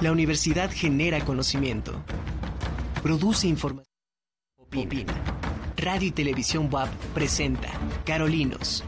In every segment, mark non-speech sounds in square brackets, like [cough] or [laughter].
La universidad genera conocimiento, produce información. Radio y Televisión WAP presenta Carolinos,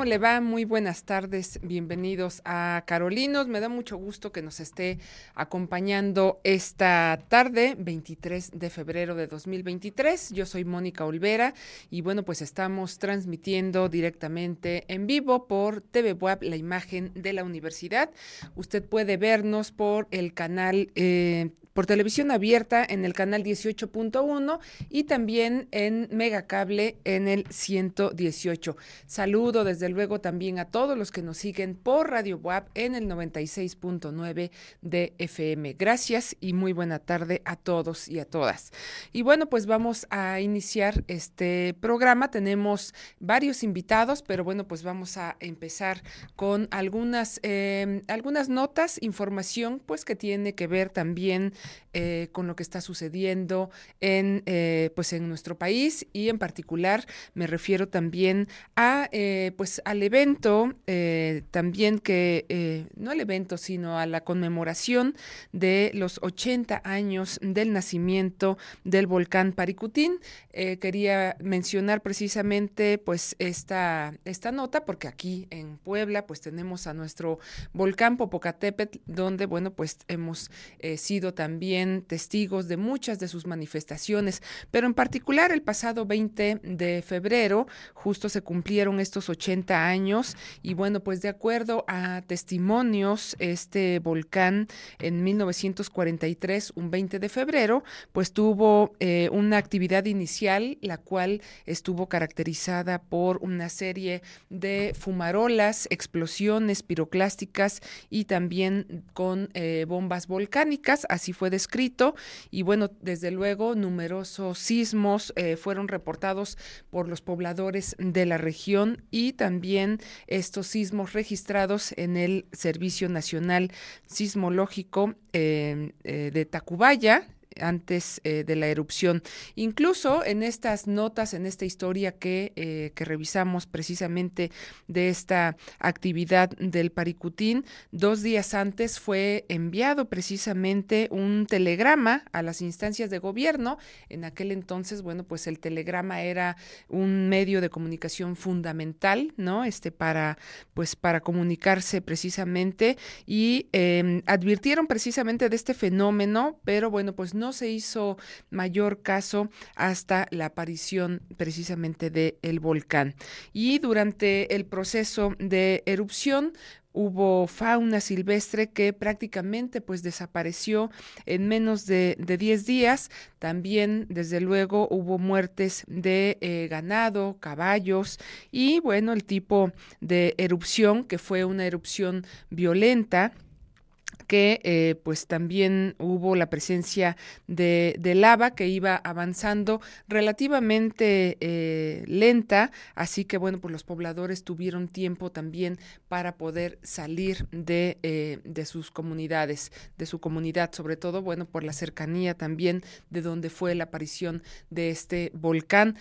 ¿Cómo le va? Muy buenas tardes. Bienvenidos a Carolinos. Me da mucho gusto que nos esté acompañando esta tarde, 23 de febrero de 2023. Yo soy Mónica Olvera y bueno, pues estamos transmitiendo directamente en vivo por TV Web la imagen de la universidad. Usted puede vernos por el canal eh, por televisión abierta en el canal 18.1 y también en Megacable en el 118. Saludo desde luego también a todos los que nos siguen por Radio WAP en el 96.9 de FM. Gracias y muy buena tarde a todos y a todas. Y bueno, pues vamos a iniciar este programa. Tenemos varios invitados, pero bueno, pues vamos a empezar con algunas, eh, algunas notas, información, pues que tiene que ver también eh, con lo que está sucediendo en, eh, pues en nuestro país y en particular me refiero también a, eh, al evento, también que, no al evento, sino a la conmemoración de los 80 años del nacimiento del volcán Paricutín. quería mencionar precisamente pues esta, esta nota porque aquí en Puebla pues tenemos a nuestro volcán Popocatépetl donde bueno pues hemos sido también testigos de muchas de sus manifestaciones, pero en particular el pasado 20 de febrero justo se cumplieron estos 80 años y bueno, pues de acuerdo a testimonios, este volcán en 1943, un 20 de febrero, pues tuvo eh, una actividad inicial, la cual estuvo caracterizada por una serie de fumarolas, explosiones piroclásticas y también con eh, bombas volcánicas, así fue descrito. Y bueno, desde luego numerosos sismos eh, fueron reportados por los pobladores de la región y también estos sismos registrados en el Servicio Nacional Sismológico eh, eh, de Tacubaya, antes eh, de la erupción. Incluso en estas notas, en esta historia que, eh, que revisamos precisamente de esta actividad del Paricutín, dos días antes fue enviado precisamente un telegrama a las instancias de gobierno. En aquel entonces, bueno, pues el telegrama era un medio de comunicación fundamental, ¿no? Este para, pues para comunicarse precisamente y em, advirtieron precisamente de este fenómeno, pero bueno, pues no se hizo mayor caso hasta la aparición precisamente del el volcán. Y durante el proceso de erupción, hubo fauna silvestre que prácticamente pues desapareció en menos de 10 días. También, desde luego, hubo muertes de eh, ganado, caballos y bueno, el tipo de erupción que fue una erupción violenta que eh, pues también hubo la presencia de, lava que iba avanzando relativamente eh, lenta, así que bueno, pues los pobladores tuvieron tiempo también para poder salir de, eh, de sus comunidades, de su comunidad, sobre todo, bueno, por la cercanía también de donde fue la aparición de este volcán.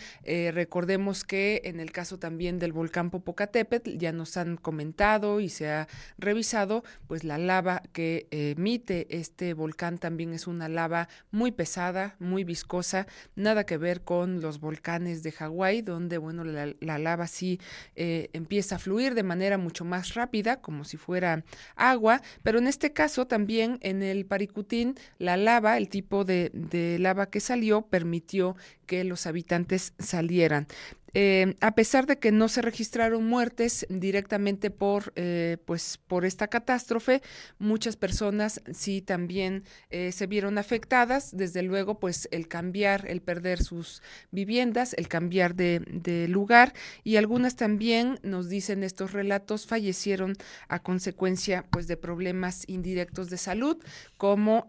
recordemos que en el caso también del volcán Popocatépetl ya nos han comentado y se ha revisado pues la lava que emite este volcán también es una lava muy pesada, muy viscosa, nada que ver con los volcanes de Hawái, donde, bueno, la, lava sí eh, empieza a fluir de manera mucho más rápida, como si fuera agua, pero en este caso también en el Paricutín, la lava, el tipo de lava que salió, permitió que los habitantes salieran. Eh, a pesar de que no se registraron muertes directamente por, eh, pues, por esta catástrofe, muchas personas sí también eh, se vieron afectadas. Desde luego, pues el cambiar, el perder sus viviendas, el cambiar de, de lugar y algunas también nos dicen estos relatos fallecieron a consecuencia pues de problemas indirectos de salud como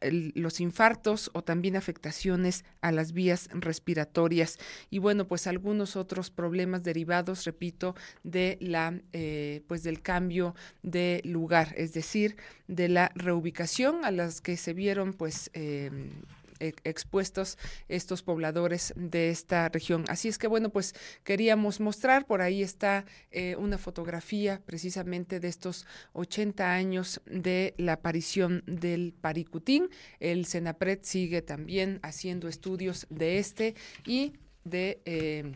los infartos o también afectaciones a las vías respiratorias. Y bueno pues algunos otros problemas derivados repito de la eh, pues del cambio de lugar es decir de la reubicación a las que se vieron pues eh, expuestos estos pobladores de esta región. Así es que bueno, pues queríamos mostrar, por ahí está eh, una fotografía precisamente de estos 80 años de la aparición del Paricutín. El Senapred sigue también haciendo estudios de este y de... Eh,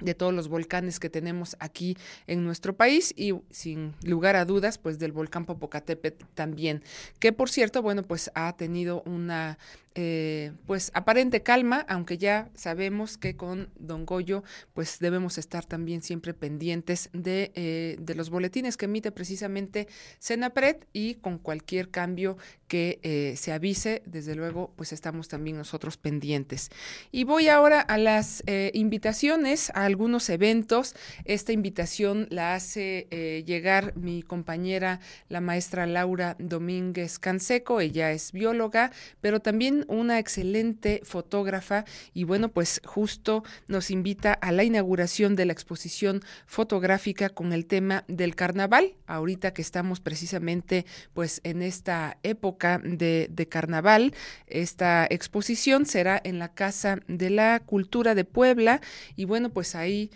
de todos los volcanes que tenemos aquí en nuestro país y sin lugar a dudas, pues del volcán Popocatépetl también, que por cierto, bueno, pues ha tenido una eh, pues aparente calma, aunque ya sabemos que con Don Goyo pues debemos estar también siempre pendientes de, eh, de los boletines que emite precisamente Senapred y con cualquier cambio que eh, se avise, desde luego pues estamos también nosotros pendientes. Y voy ahora a las invitaciones, a algunos eventos. Esta invitación la hace llegar mi compañera, la maestra Laura Domínguez Canseco, ella es bióloga, pero también una excelente fotógrafa y bueno, pues justo nos invita a la inauguración de la exposición fotográfica con el tema del carnaval, ahorita que estamos precisamente pues en esta época de, de carnaval. Esta exposición será en la Casa de la Cultura de Puebla y bueno, pues ahí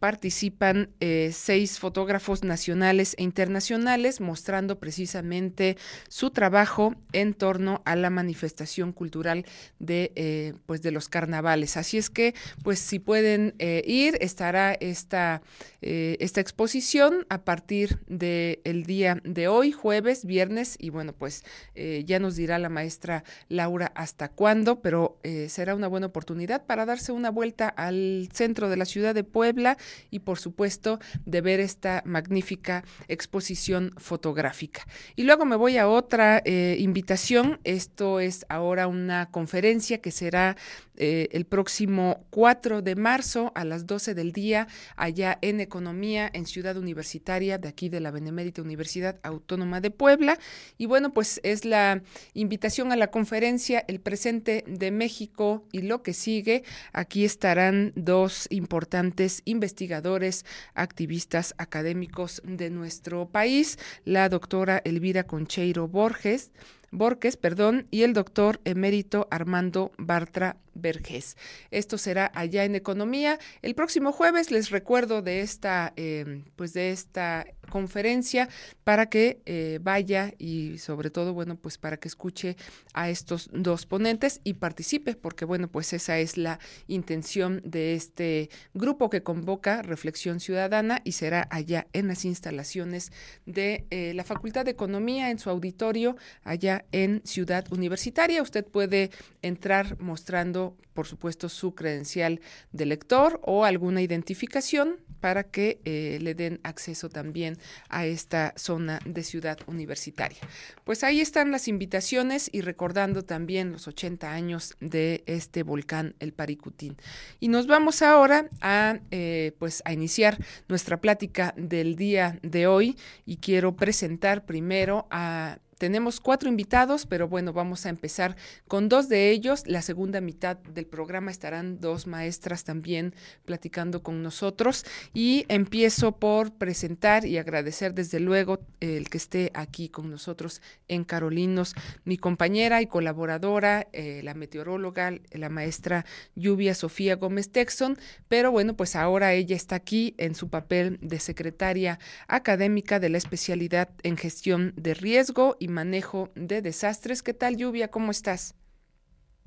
participan eh, seis fotógrafos nacionales e internacionales mostrando precisamente su trabajo en torno a la manifestación cultural de eh, pues de los carnavales. Así es que pues si pueden eh, ir estará esta esta exposición a partir del el día de hoy jueves viernes y bueno pues ya nos dirá la maestra Laura hasta cuándo pero será una buena oportunidad para darse una vuelta al centro de la ciudad de Puebla y por supuesto de ver esta magnífica exposición fotográfica. Y luego me voy a otra eh, invitación. Esto es ahora una conferencia que será eh, el próximo 4 de marzo a las 12 del día allá en Economía en Ciudad Universitaria de aquí de la Benemérita Universidad Autónoma de Puebla. Y bueno, pues es la invitación a la conferencia El presente de México y lo que sigue. Aquí estarán dos importantes investigadores, activistas académicos de nuestro país, la doctora Elvira Concheiro Borges, Borges, perdón, y el doctor emérito Armando Bartra Vergés. Esto será allá en Economía. El próximo jueves les recuerdo de esta, eh, pues de esta conferencia para que eh, vaya y sobre todo, bueno, pues para que escuche a estos dos ponentes y participe, porque bueno, pues esa es la intención de este grupo que convoca Reflexión Ciudadana y será allá en las instalaciones de eh, la Facultad de Economía en su auditorio allá en Ciudad Universitaria. Usted puede entrar mostrando, por supuesto, su credencial de lector o alguna identificación para que eh, le den acceso también a esta zona de ciudad universitaria. Pues ahí están las invitaciones y recordando también los 80 años de este volcán, el Paricutín. Y nos vamos ahora a, eh, pues a iniciar nuestra plática del día de hoy y quiero presentar primero a tenemos cuatro invitados, pero bueno, vamos a empezar con dos de ellos. La segunda mitad del programa estarán dos maestras también platicando con nosotros. Y empiezo por presentar y agradecer desde luego el que esté aquí con nosotros en Carolinos, mi compañera y colaboradora, eh, la meteoróloga, la maestra Lluvia Sofía Gómez Texon. Pero bueno, pues ahora ella está aquí en su papel de secretaria académica de la especialidad en gestión de riesgo y manejo de desastres. ¿Qué tal, Lluvia? ¿Cómo estás?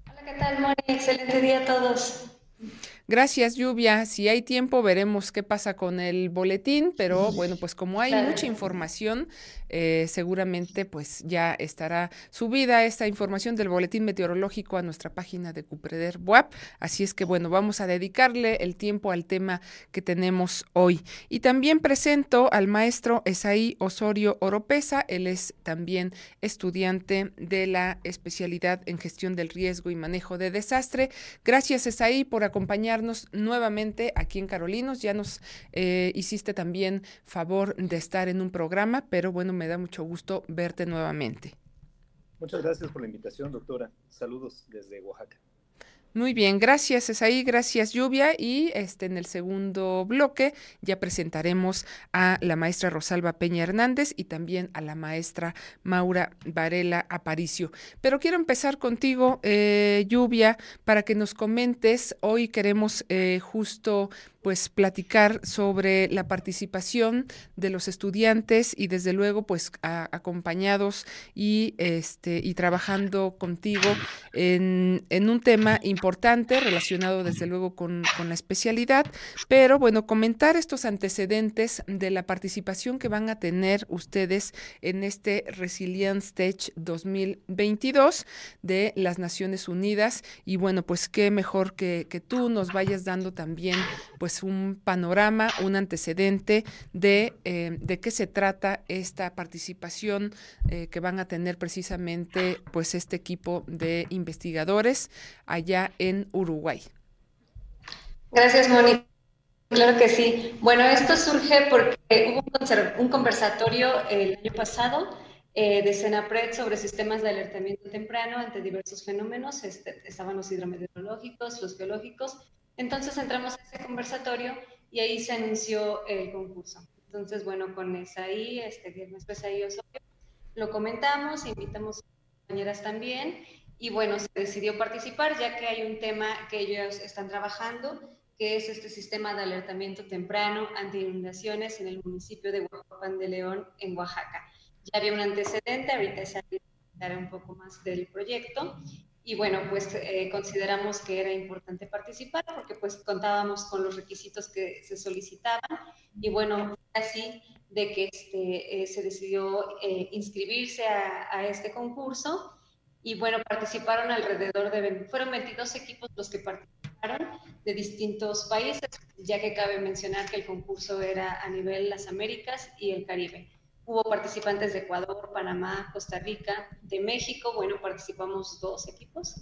Hola, ¿qué tal, Moni? Excelente día a todos. Gracias, Lluvia. Si hay tiempo, veremos qué pasa con el boletín, pero bueno, pues como hay mucha información, eh, seguramente pues ya estará subida esta información del boletín meteorológico a nuestra página de Cupreder WAP. Así es que bueno, vamos a dedicarle el tiempo al tema que tenemos hoy. Y también presento al maestro Esaí Osorio Oropesa. Él es también estudiante de la especialidad en gestión del riesgo y manejo de desastre. Gracias, Esaí, por acompañarnos nuevamente aquí en Carolinos. Ya nos eh, hiciste también favor de estar en un programa, pero bueno, me da mucho gusto verte nuevamente. Muchas gracias por la invitación, doctora. Saludos desde Oaxaca. Muy bien, gracias Esaí, gracias Lluvia y este en el segundo bloque ya presentaremos a la maestra Rosalba Peña Hernández y también a la maestra Maura Varela Aparicio. Pero quiero empezar contigo, eh, Lluvia, para que nos comentes. Hoy queremos eh, justo pues platicar sobre la participación de los estudiantes y desde luego pues acompañados y este y trabajando contigo en, en, un tema importante relacionado desde luego con, con, la especialidad, pero bueno, comentar estos antecedentes de la participación que van a tener ustedes en este Resilience Stage 2022 de las Naciones Unidas. Y bueno, pues qué mejor que, que tú nos vayas dando también pues pues, un panorama, un antecedente de, eh, de qué se trata esta participación eh, que van a tener precisamente pues este equipo de investigadores allá en Uruguay. Gracias, Moni. Claro que sí. Bueno, esto surge porque hubo un conversatorio el año pasado eh, de Senapred sobre sistemas de alertamiento temprano ante diversos fenómenos. Este, estaban los hidrometeorológicos, los geológicos entonces entramos a ese conversatorio y ahí se anunció el concurso. Entonces, bueno, con Esaí, este, que es Esaí Osorio, lo comentamos, invitamos a compañeras también y bueno, se decidió participar ya que hay un tema que ellos están trabajando, que es este sistema de alertamiento temprano ante inundaciones en el municipio de Huajuapan de León, en Oaxaca. Ya había un antecedente, ahorita se habla un poco más del proyecto y bueno, pues eh, consideramos que era importante participar porque pues contábamos con los requisitos que se solicitaban y bueno, así de que este, eh, se decidió eh, inscribirse a, a, este concurso y bueno, participaron alrededor de, fueron 22 equipos los que participaron de distintos países, ya que cabe mencionar que el concurso era a nivel las Américas y el Caribe. Hubo participantes de Ecuador, Panamá, Costa Rica, de México, bueno, participamos dos equipos.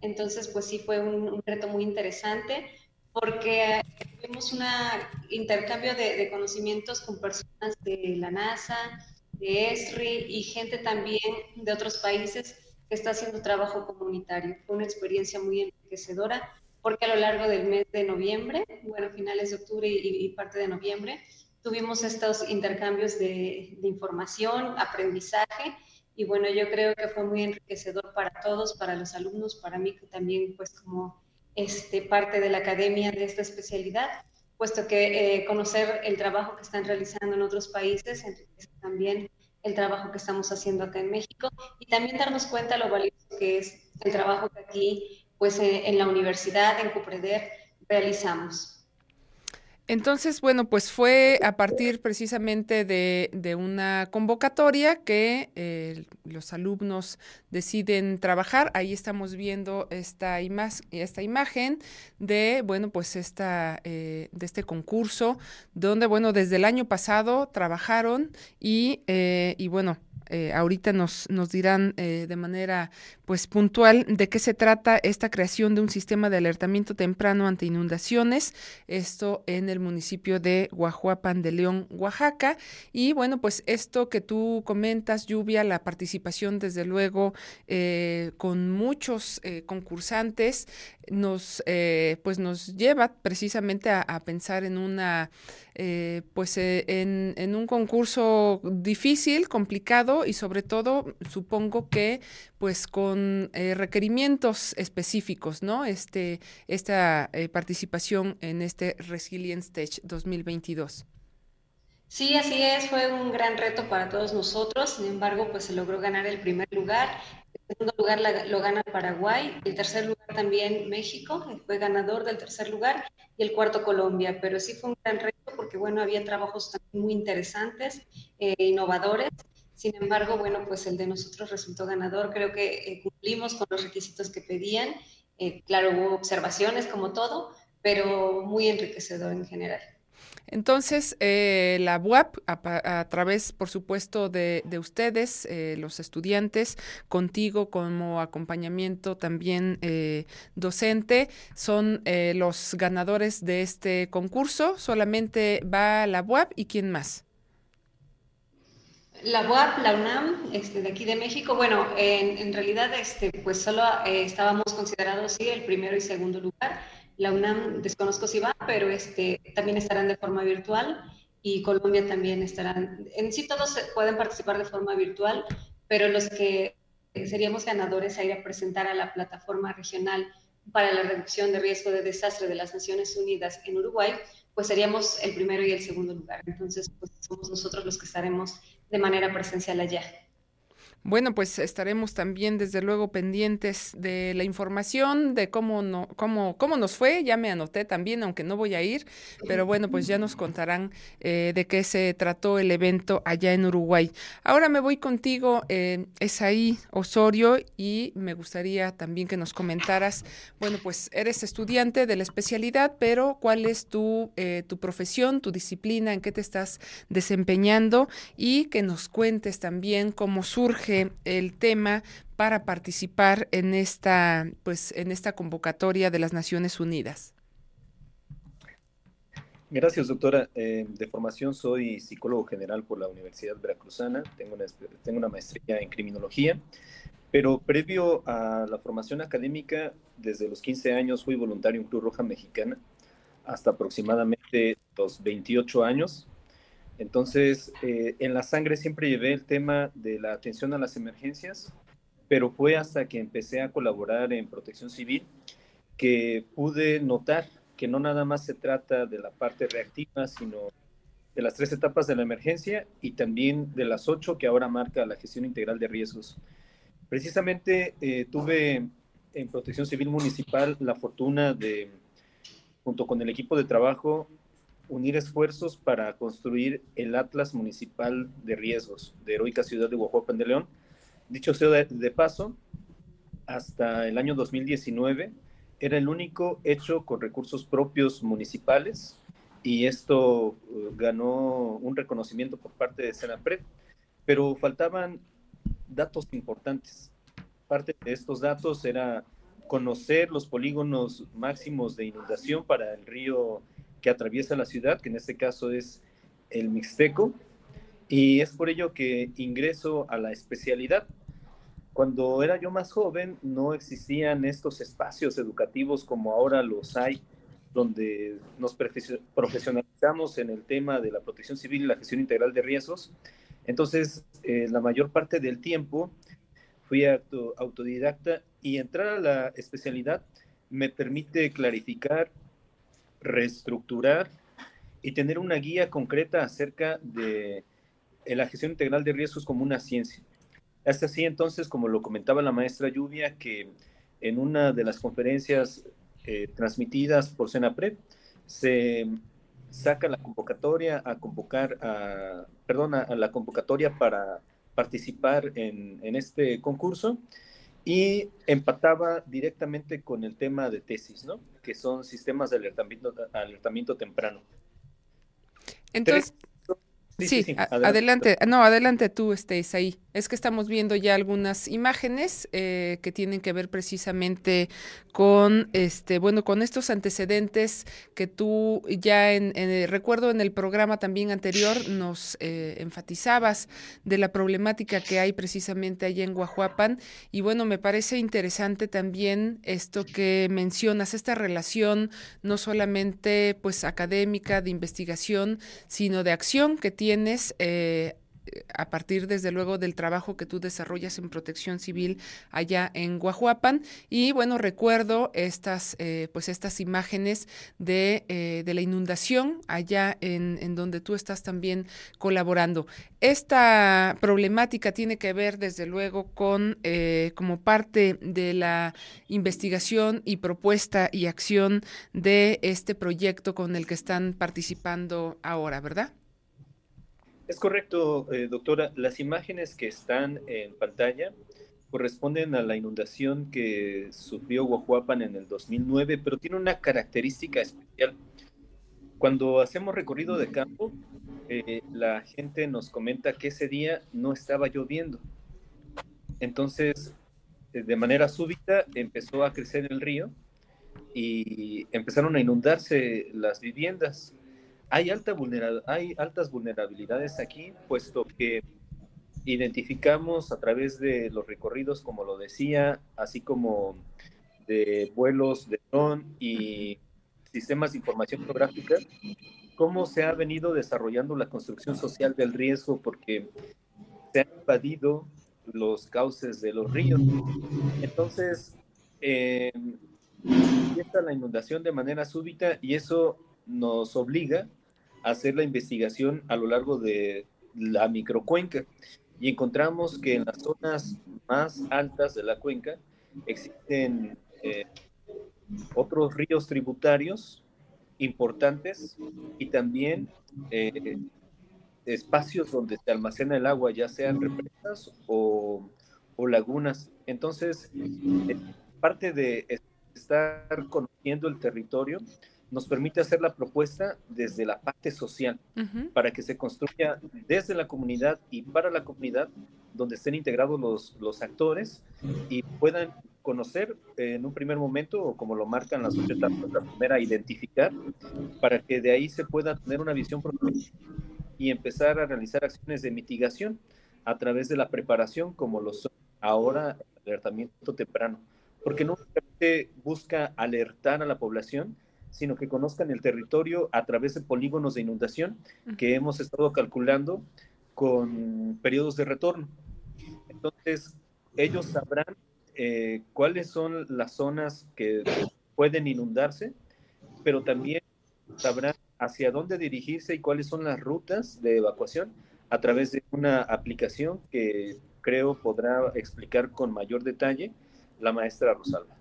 Entonces, pues sí fue un, reto muy interesante porque tuvimos un intercambio de, conocimientos con personas de la NASA, de ESRI y gente también de otros países que está haciendo trabajo comunitario. Fue una experiencia muy enriquecedora porque a lo largo del mes de noviembre, bueno, finales de octubre y parte de noviembre, tuvimos estos intercambios de, información, aprendizaje, y bueno, yo creo que fue muy enriquecedor para todos, para los alumnos, para mí también, pues como este, parte de la academia de esta especialidad, puesto que eh, conocer el trabajo que están realizando en otros países enriquece también el trabajo que estamos haciendo acá en México y también darnos cuenta lo valioso que es el trabajo que aquí, pues eh, en la universidad, en Cupreder, realizamos. Entonces, bueno, pues fue a partir precisamente de, una convocatoria que eh, los alumnos deciden trabajar. Ahí estamos viendo esta, imagen de, bueno, pues esta, eh, de este concurso, donde, bueno, desde el año pasado trabajaron y, eh, y bueno, eh, ahorita nos, nos dirán de manera pues puntual de qué se trata esta creación de un sistema de alertamiento temprano ante inundaciones, esto en el municipio de Guajuapan de León, Oaxaca. Y bueno, pues esto que tú comentas, lluvia, la participación desde luego eh, con muchos concursantes, nos pues nos lleva precisamente a, a pensar en una eh, pues eh, en, un concurso difícil, complicado y sobre todo supongo que pues con eh, requerimientos específicos, ¿no? Este, esta participación en este Resilience Stage 2022. Sí, así es, fue un gran reto para todos nosotros, sin embargo, pues se logró ganar el primer lugar, el segundo lugar lo gana Paraguay, el tercer lugar también México, fue ganador del tercer lugar, y el cuarto Colombia, pero sí fue un gran reto porque, bueno, había trabajos también muy interesantes, e innovadores. Sin embargo, bueno, pues el de nosotros resultó ganador. Creo que eh, cumplimos con los requisitos que pedían. Eh, claro, hubo observaciones como todo, pero muy enriquecedor en general. Entonces, eh, la UAP, a, través, por supuesto, de, ustedes, eh, los estudiantes, contigo como acompañamiento también eh, docente, son los ganadores de este concurso. Solamente va la UAP y quién más. La UAP, la UNAM, este, de aquí de México, bueno, en, realidad, este, pues solo eh, estábamos considerados, sí, el primero y segundo lugar. La UNAM, desconozco si va, pero este, también estarán de forma virtual y Colombia también estarán. En sí todos pueden participar de forma virtual, pero los que seríamos ganadores a ir a presentar a la plataforma regional para la reducción de riesgo de desastre de las Naciones Unidas en Uruguay, pues seríamos el primero y el segundo lugar. Entonces, pues somos nosotros los que estaremos de manera presencial allá. Bueno, pues estaremos también desde luego pendientes de la información, de cómo, no, cómo, cómo nos fue. Ya me anoté también, aunque no voy a ir, pero bueno, pues ya nos contarán eh, de qué se trató el evento allá en Uruguay. Ahora me voy contigo, eh, Esaí Osorio, y me gustaría también que nos comentaras, bueno, pues eres estudiante de la especialidad, pero ¿cuál es tu, eh, tu profesión, tu disciplina, en qué te estás desempeñando? Y que nos cuentes también cómo surge el tema para participar en esta, pues, en esta convocatoria de las Naciones Unidas? Gracias, doctora. Eh, de formación soy psicólogo general por la Universidad Veracruzana. Tengo una, tengo una maestría en criminología, pero previo a la formación académica, desde los 15 años fui voluntario en Cruz Roja Mexicana hasta aproximadamente los 28 años entonces, eh, en la sangre siempre llevé el tema de la atención a las emergencias, pero fue hasta que empecé a colaborar en protección civil que pude notar que no nada más se trata de la parte reactiva, sino de las tres etapas de la emergencia y también de las ocho que ahora marca la gestión integral de riesgos. Precisamente eh, tuve en protección civil municipal la fortuna de, junto con el equipo de trabajo, unir esfuerzos para construir el Atlas Municipal de Riesgos de Heroica Ciudad de Guajuapan de León. Dicho sea de, paso, hasta el año 2019 era el único hecho con recursos propios municipales y esto uh, ganó un reconocimiento por parte de Senapred, pero faltaban datos importantes. Parte de estos datos era conocer los polígonos máximos de inundación para el río que atraviesa la ciudad, que en este caso es el Mixteco, y es por ello que ingreso a la especialidad. Cuando era yo más joven no existían estos espacios educativos como ahora los hay, donde nos profesionalizamos en el tema de la protección civil y la gestión integral de riesgos. Entonces, eh, la mayor parte del tiempo fui autodidacta y entrar a la especialidad me permite clarificar reestructurar y tener una guía concreta acerca de la gestión integral de riesgos como una ciencia. Es así entonces, como lo comentaba la maestra Lluvia, que en una de las conferencias eh, transmitidas por Senapred se saca la convocatoria a convocar a, perdón, a, la convocatoria para participar en este concurso y empataba directamente con el tema de tesis, ¿no? Que son sistemas de alertamiento, alertamiento temprano. Entonces, Sí, adelante. No, adelante tú, estés ahí. Es que estamos viendo ya algunas imágenes eh, que tienen que ver precisamente con, este, bueno, con estos antecedentes que tú ya en, recuerdo en el programa también anterior nos eh, enfatizabas de la problemática que hay precisamente allá en Guajuapan. Y bueno, me parece interesante también esto que mencionas, esta relación no solamente pues académica de investigación, sino de acción que tiene tienes eh, a partir desde luego del trabajo que tú desarrollas en protección civil allá en Guajuapan. Y bueno recuerdo estas eh, pues estas imágenes de, eh, de la inundación allá en, en, donde tú estás también colaborando. Esta problemática tiene que ver desde luego con como parte de la investigación y propuesta y acción de este proyecto con el que están participando ahora verdad es correcto, eh, doctora. Las imágenes que están en pantalla corresponden a la inundación que sufrió Guajuapan en el 2009, pero tiene una característica especial. Cuando hacemos recorrido de campo, eh, la gente nos comenta que ese día no estaba lloviendo. Entonces, eh, de manera súbita empezó a crecer el río y empezaron a inundarse las viviendas hay, alta hay altas vulnerabilidades aquí, puesto que identificamos a través de los recorridos, como lo decía, así como de vuelos de dron y sistemas de información geográfica, cómo se ha venido desarrollando la construcción social del riesgo, porque se han invadido los cauces de los ríos. Entonces, eh, empieza la inundación de manera súbita y eso nos obliga hacer la investigación a lo largo de la microcuenca y encontramos que en las zonas más altas de la cuenca existen eh, otros ríos tributarios importantes y también eh, espacios donde se almacena el agua, ya sean represas o, lagunas. Entonces, eh, parte de estar conociendo el territorio nos permite hacer la propuesta desde la parte social, para que se construya desde la comunidad y para la comunidad, donde estén integrados los, los actores y puedan conocer en un primer momento, o como lo marcan las ocho etapas, la primera, identificar, para que de ahí se pueda tener una visión y empezar a realizar acciones de mitigación a través de la preparación, como lo son ahora el alertamiento temprano, porque no busca alertar a la población, sino que conozcan el territorio a través de polígonos de inundación que hemos estado calculando con periodos de retorno. Entonces, ellos sabrán eh, cuáles son las zonas que pueden inundarse, pero también sabrán hacia dónde dirigirse y cuáles son las rutas de evacuación a través de una aplicación que creo podrá explicar con mayor detalle la maestra Rosalba.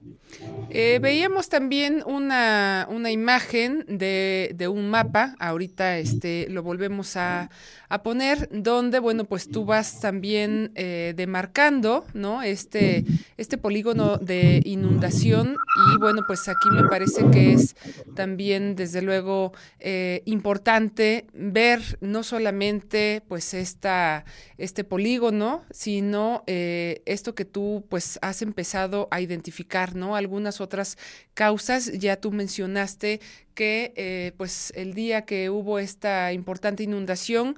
Eh, veíamos también una, una imagen de, de, un mapa, ahorita este, lo volvemos a, a, poner, donde, bueno, pues tú vas también eh, demarcando, ¿no? Este, este polígono de inundación y, bueno, pues aquí me parece que es también, desde luego, eh, importante ver no solamente, pues, esta, este polígono, sino esto que tú, pues, has empezado a identificar, ¿no? Algunas otras causas, ya tú mencionaste que eh, pues el día que hubo esta importante inundación,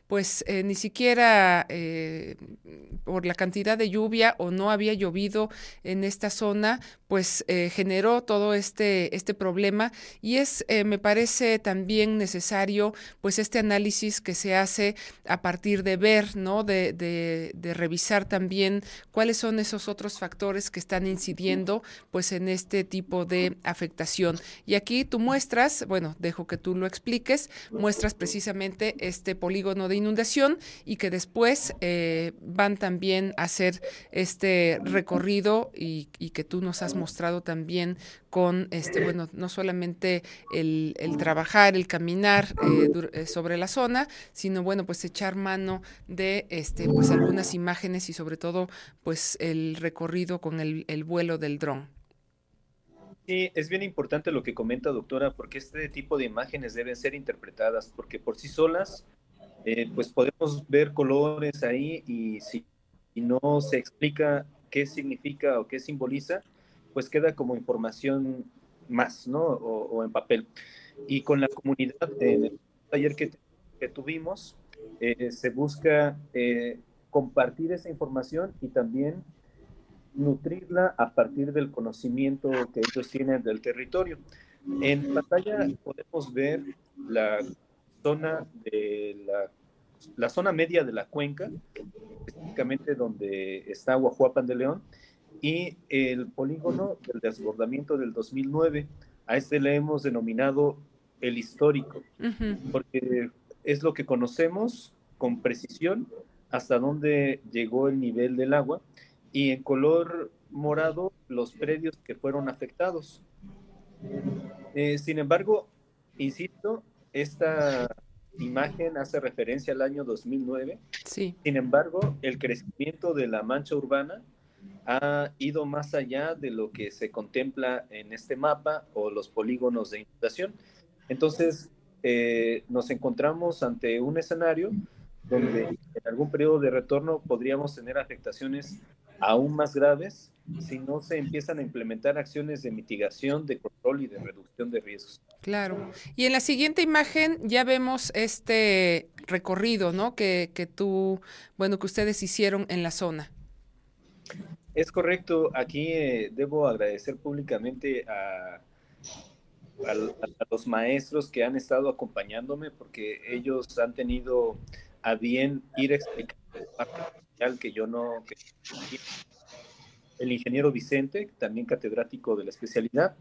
pues eh, ni siquiera eh, por la cantidad de lluvia o no había llovido en esta zona, pues generó todo este, este problema y es, me parece también necesario pues este análisis que se hace a partir de ver, ¿no? De, de, de revisar también cuáles son esos otros factores que están incidiendo pues en este tipo de afectación. Y aquí tú muestras bueno, dejo que tú lo expliques, muestras precisamente este polígono de inundación y que después eh, van también a hacer este recorrido y, que tú nos has mostrado también con, este, bueno, no solamente el, trabajar, el caminar eh, eh, sobre la zona, sino, bueno, pues echar mano de, este, pues algunas imágenes y sobre todo, pues el recorrido con el, el vuelo del dron. Sí, es bien importante lo que comenta doctora, porque este tipo de imágenes deben ser interpretadas, porque por sí solas, eh, pues podemos ver colores ahí y si no se explica qué significa o qué simboliza, pues queda como información más, ¿no? O, en papel. Y con la comunidad, en el taller que, tuvimos, eh, se busca eh, compartir esa información y también nutrirla a partir del conocimiento que ellos tienen del territorio. En pantalla podemos ver la zona de la, la zona media de la cuenca, específicamente donde está Guajuapan de León, y el polígono del desbordamiento del 2009. A este le hemos denominado el histórico, porque es lo que conocemos con precisión hasta dónde llegó el nivel del agua y en color morado los predios que fueron afectados. Eh, sin embargo, insisto, esta imagen hace referencia al año 2009. Sí. Sin embargo, el crecimiento de la mancha urbana ha ido más allá de lo que se contempla en este mapa o los polígonos de inundación. Entonces, eh, nos encontramos ante un escenario donde en algún periodo de retorno podríamos tener afectaciones aún más graves si no se empiezan a implementar acciones de mitigación, de control y de reducción de riesgos. Claro. Y en la siguiente imagen ya vemos este recorrido, ¿no? Que, que tú, bueno, que ustedes hicieron en la zona. Es correcto. Aquí eh, debo agradecer públicamente a, los maestros que han estado acompañándome porque ellos han tenido a bien ir explicando que yo no... el ingeniero Vicente, también catedrático de la especialidad,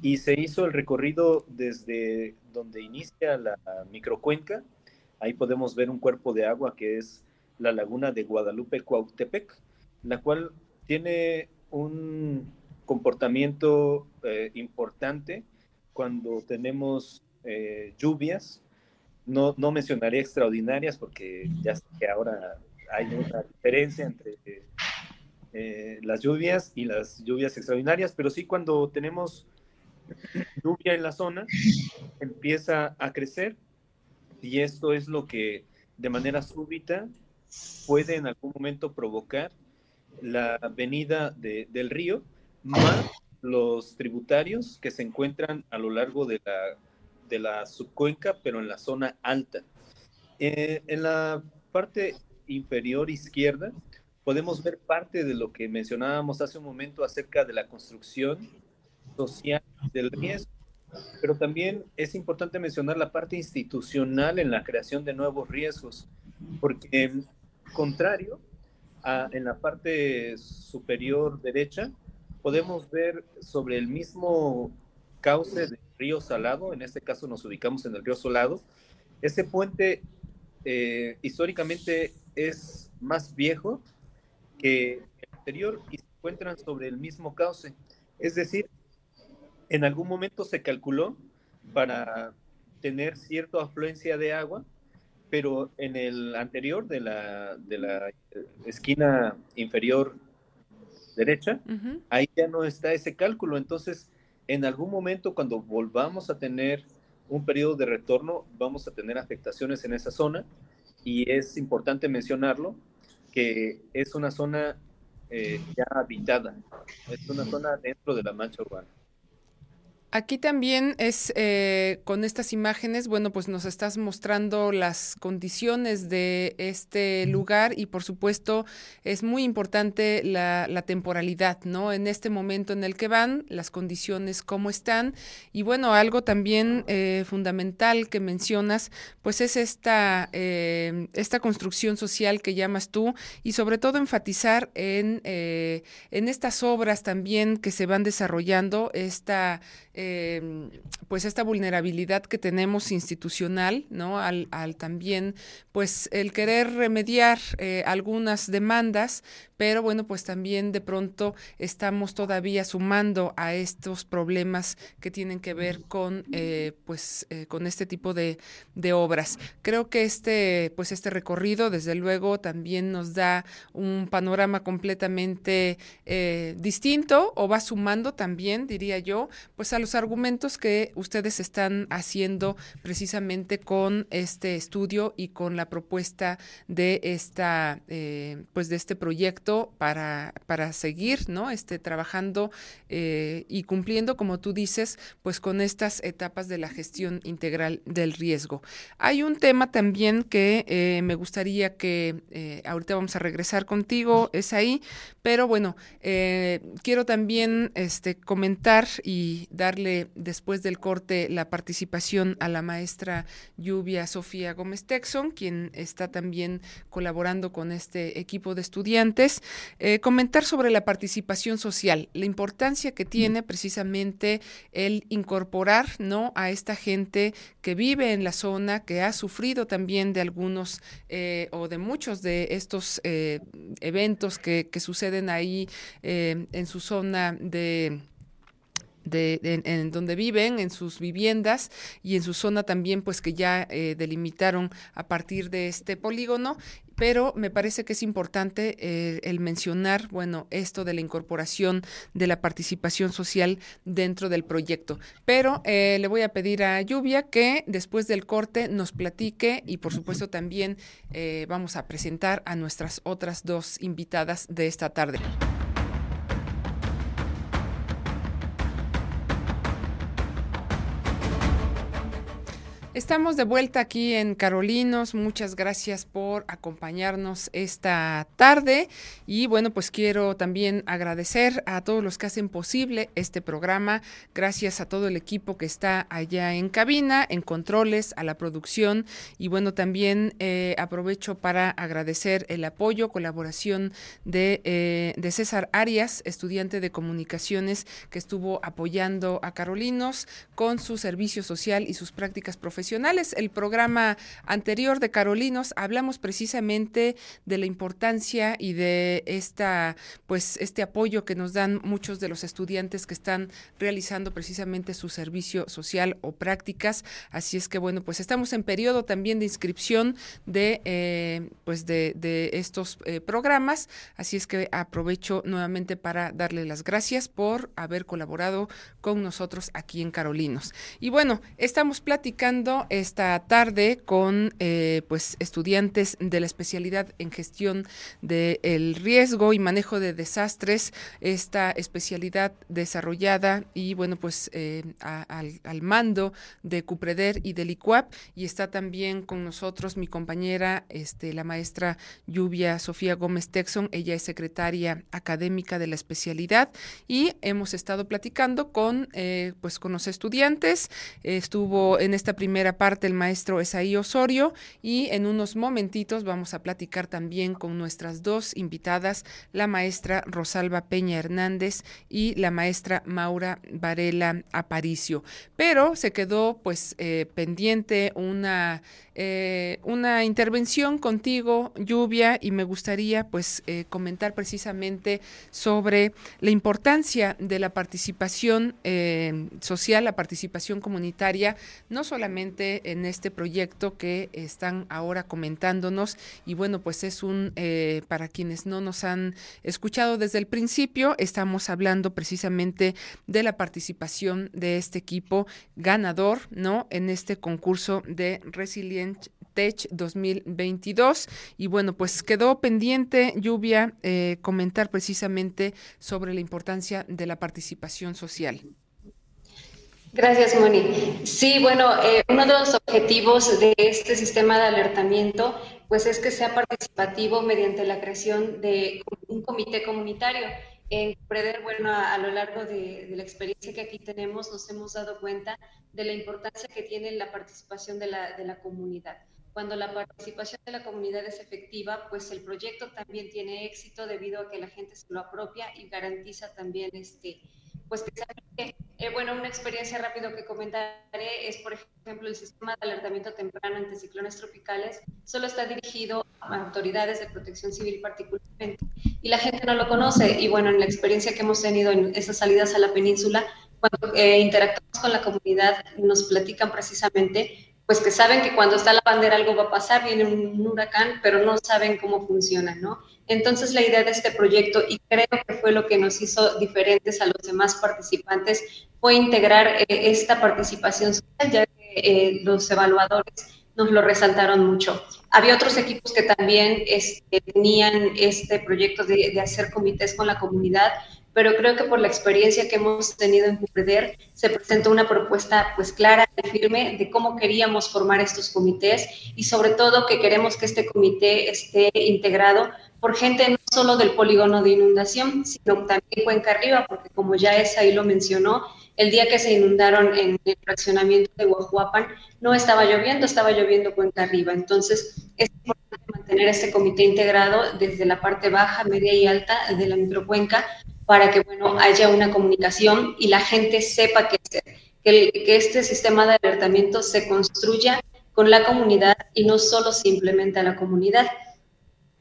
y se hizo el recorrido desde donde inicia la microcuenca. Ahí podemos ver un cuerpo de agua que es la laguna de Guadalupe Cuautepec, la cual tiene un comportamiento eh, importante cuando tenemos eh, lluvias. No, no mencionaré extraordinarias porque ya sé que ahora hay una diferencia entre eh, las lluvias y las lluvias extraordinarias, pero sí cuando tenemos lluvia en la zona, empieza a crecer y esto es lo que de manera súbita puede en algún momento provocar la venida del río, más los tributarios que se encuentran a lo largo de la, de la subcuenca, pero en la zona alta. Eh, en la parte inferior izquierda podemos ver parte de lo que mencionábamos hace un momento acerca de la construcción social del riesgo, pero también es importante mencionar la parte institucional en la creación de nuevos riesgos, porque contrario en la parte superior derecha, podemos ver sobre el mismo cauce del río Salado, en este caso nos ubicamos en el río Salado, ese puente eh, históricamente es más viejo que el anterior y se encuentran sobre el mismo cauce. Es decir, en algún momento se calculó para tener cierta afluencia de agua pero en el anterior de la, de la esquina inferior derecha, ahí ya no está ese cálculo. Entonces, en algún momento cuando volvamos a tener un periodo de retorno, vamos a tener afectaciones en esa zona y es importante mencionarlo que es una zona eh, ya habitada, es una zona dentro de la mancha urbana. Aquí también es eh, con estas imágenes, bueno, pues nos estás mostrando las condiciones de este lugar y por supuesto es muy importante la, temporalidad, ¿no? En este momento en el que van, las condiciones cómo están y bueno, algo también eh, fundamental que mencionas, pues es esta, eh, esta construcción social que llamas tú y sobre todo enfatizar en, en estas obras también que se van desarrollando, esta Em, pues esta vulnerabilidad que tenemos institucional, ¿no? Al, también, pues el querer remediar eh, algunas demandas, pero bueno, pues también de pronto estamos todavía sumando a estos problemas que tienen que ver con, eh, pues, eh, con este tipo de, de, obras. Creo que este, pues este recorrido, desde luego, también nos da un panorama completamente distinto o va sumando también, diría yo, pues a los argumentos que ustedes están haciendo precisamente con este estudio y con la propuesta de esta, eh, pues de este proyecto para, para seguir, ¿no? Este, trabajando eh, y cumpliendo, como tú dices, pues con estas etapas de la gestión integral del riesgo. Hay un tema también que eh, me gustaría que ahorita vamos a regresar contigo, es ahí, pero bueno, quiero también este, comentar y después del corte la participación a la maestra Lluvia Sofía Gómez Texon, quien está también colaborando con este equipo de estudiantes, eh, comentar sobre la participación social, la importancia que tiene precisamente el incorporar ¿no? a esta gente que vive en la zona, que ha sufrido también de algunos eh, o de muchos de estos eh, eventos que, que, suceden ahí en su zona de de, en, donde viven, en sus viviendas y en su zona también, pues que ya eh, delimitaron a partir de este polígono pero me parece que es importante eh, el mencionar, bueno, esto de la incorporación de la participación social dentro del proyecto. Pero eh, le voy a pedir a Lluvia que después del corte nos platique y por supuesto también eh, vamos a presentar a nuestras otras dos invitadas de esta tarde. Estamos de vuelta aquí en Carolinos. Muchas gracias por acompañarnos esta tarde. Y bueno, pues quiero también agradecer a todos los que hacen posible este programa. Gracias a todo el equipo que está allá en cabina, en controles, a la producción. Y bueno, también eh, aprovecho para agradecer el apoyo, colaboración eh, de César Arias, estudiante de comunicaciones, que estuvo apoyando a Carolinos con su servicio social y sus prácticas profesionales el programa anterior de Carolinos hablamos precisamente de la importancia y de esta, pues, este apoyo que nos dan muchos de los estudiantes que están realizando precisamente su servicio social o prácticas. Así es que bueno, pues estamos en periodo también de inscripción de, eh, pues, de, estos eh, programas. Así es que aprovecho nuevamente para darle las gracias por haber colaborado con nosotros aquí en Carolinos. Y bueno, estamos platicando esta tarde con eh, pues estudiantes de la especialidad en gestión del riesgo y manejo de desastres, esta especialidad desarrollada y bueno pues eh, al, mando de Cupreder y del ICUAP y está también con nosotros mi compañera este la maestra Lluvia Sofía Gómez Texon, ella es secretaria académica de la especialidad y hemos estado platicando con eh, pues con los estudiantes, estuvo en esta primera parte el maestro Esaí Osorio y en unos momentitos vamos a platicar también con nuestras dos invitadas, la maestra Rosalba Peña Hernández y la maestra Maura Varela Aparicio. Pero se quedó pues eh, pendiente una eh, una intervención contigo, Lluvia, y me gustaría pues eh, comentar precisamente sobre la importancia de la participación social, la participación comunitaria, no solamente en este proyecto que están ahora comentándonos, y bueno, pues es un, para quienes no nos han escuchado desde el principio, estamos hablando precisamente de la participación de este equipo ganador, ¿no? En este concurso de resiliencia Tech 2022. Y bueno, pues quedó pendiente, Lluvia, eh, comentar precisamente sobre la importancia de la participación social. Gracias, Moni. Sí, bueno, eh, uno de los objetivos de este sistema de alertamiento, pues es que sea participativo mediante la creación de un comité comunitario. En Preder, bueno, a, lo largo de, la experiencia que aquí tenemos, nos hemos dado cuenta de la importancia que tiene la participación de la, de la comunidad. Cuando la participación de la comunidad es efectiva, pues el proyecto también tiene éxito debido a que la gente se lo apropia y garantiza también este, pues que eh, bueno, una experiencia rápido que comentaré es, por ejemplo, el sistema de alertamiento temprano ante ciclones tropicales solo está dirigido a autoridades de protección civil particularmente y la gente no lo conoce. Y bueno, en la experiencia que hemos tenido en esas salidas a la península, cuando eh, interactuamos con la comunidad, nos platican precisamente pues que saben que cuando está la bandera algo va a pasar, viene un huracán, pero no saben cómo funciona, ¿no? Entonces la idea de este proyecto, y creo que fue lo que nos hizo diferentes a los demás participantes, fue integrar eh, esta participación social, ya que eh, los evaluadores nos lo resaltaron mucho. Había otros equipos que también este, tenían este proyecto de, hacer comités con la comunidad, pero creo que por la experiencia que hemos tenido en Cupreder, se presentó una propuesta pues clara y firme de cómo queríamos formar estos comités y sobre todo que queremos que este comité esté integrado por gente no solo del polígono de inundación, sino también Cuenca Arriba, porque como ya es ahí lo mencionó, el día que se inundaron en el fraccionamiento de Guajuapan, no estaba lloviendo, estaba lloviendo Cuenca Arriba. Entonces, es importante mantener este comité integrado desde la parte baja, media y alta de la microcuenca para que bueno, haya una comunicación y la gente sepa que, que este sistema de alertamiento se construya con la comunidad y no solo simplemente a la comunidad.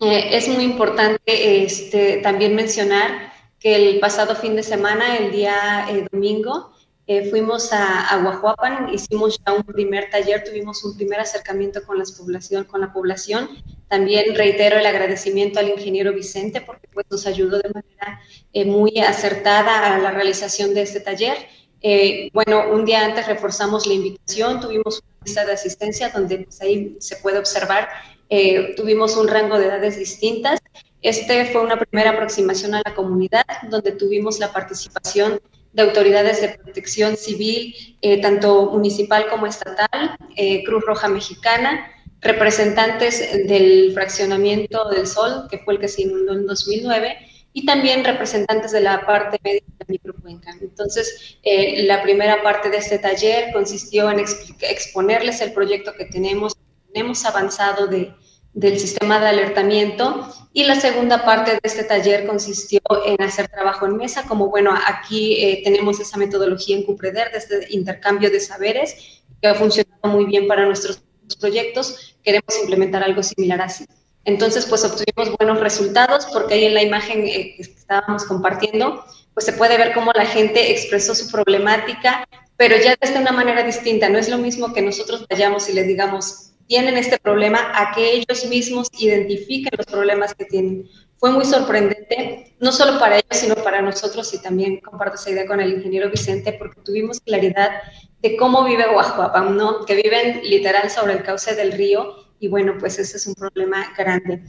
Eh, es muy importante este, también mencionar que el pasado fin de semana, el día eh, domingo, eh, fuimos a, a Guajuapan, hicimos ya un primer taller, tuvimos un primer acercamiento con, las población, con la población, También reitero el agradecimiento al ingeniero Vicente porque pues, nos ayudó de manera eh, muy acertada a la realización de este taller. Eh, bueno, un día antes reforzamos la invitación, tuvimos una lista de asistencia donde pues, ahí se puede observar, eh, tuvimos un rango de edades distintas. Este fue una primera aproximación a la comunidad donde tuvimos la participación de autoridades de protección civil, tanto municipal como estatal, Cruz Roja Mexicana, representantes del fraccionamiento del Sol, que fue el que se inundó en 2009, y también representantes de la parte médica de microcuenca. Entonces, eh, la primera parte de este taller consistió en exponerles el proyecto que tenemos, tenemos avanzado de, del sistema de alertamiento y la segunda parte de este taller consistió en hacer trabajo en mesa, como bueno, aquí eh, tenemos esa metodología en Cupreder de este intercambio de saberes que ha funcionado muy bien para nuestros proyectos, queremos implementar algo similar así. Entonces, pues obtuvimos buenos resultados porque ahí en la imagen eh, que estábamos compartiendo, pues se puede ver cómo la gente expresó su problemática, pero ya desde una manera distinta. No es lo mismo que nosotros vayamos y les digamos, tienen este problema, a que ellos mismos identifiquen los problemas que tienen. Fue muy sorprendente, no solo para ellos, sino para nosotros, y también comparto esa idea con el ingeniero Vicente, porque tuvimos claridad de cómo vive Guajuapam, ¿no? Que viven literal sobre el cauce del río y bueno, pues ese es un problema grande.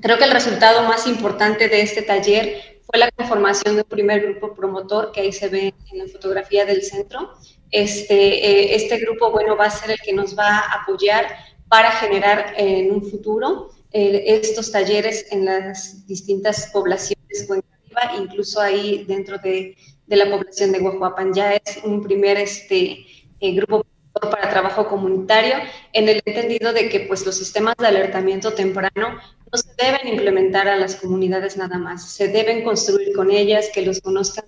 Creo que el resultado más importante de este taller fue la conformación de un primer grupo promotor que ahí se ve en la fotografía del centro. Este, eh, este grupo, bueno, va a ser el que nos va a apoyar para generar en un futuro eh, estos talleres en las distintas poblaciones incluso ahí dentro de de la población de Guajuapan. Ya es un primer este, eh, grupo para trabajo comunitario en el entendido de que pues, los sistemas de alertamiento temprano no se deben implementar a las comunidades nada más, se deben construir con ellas, que los conozcan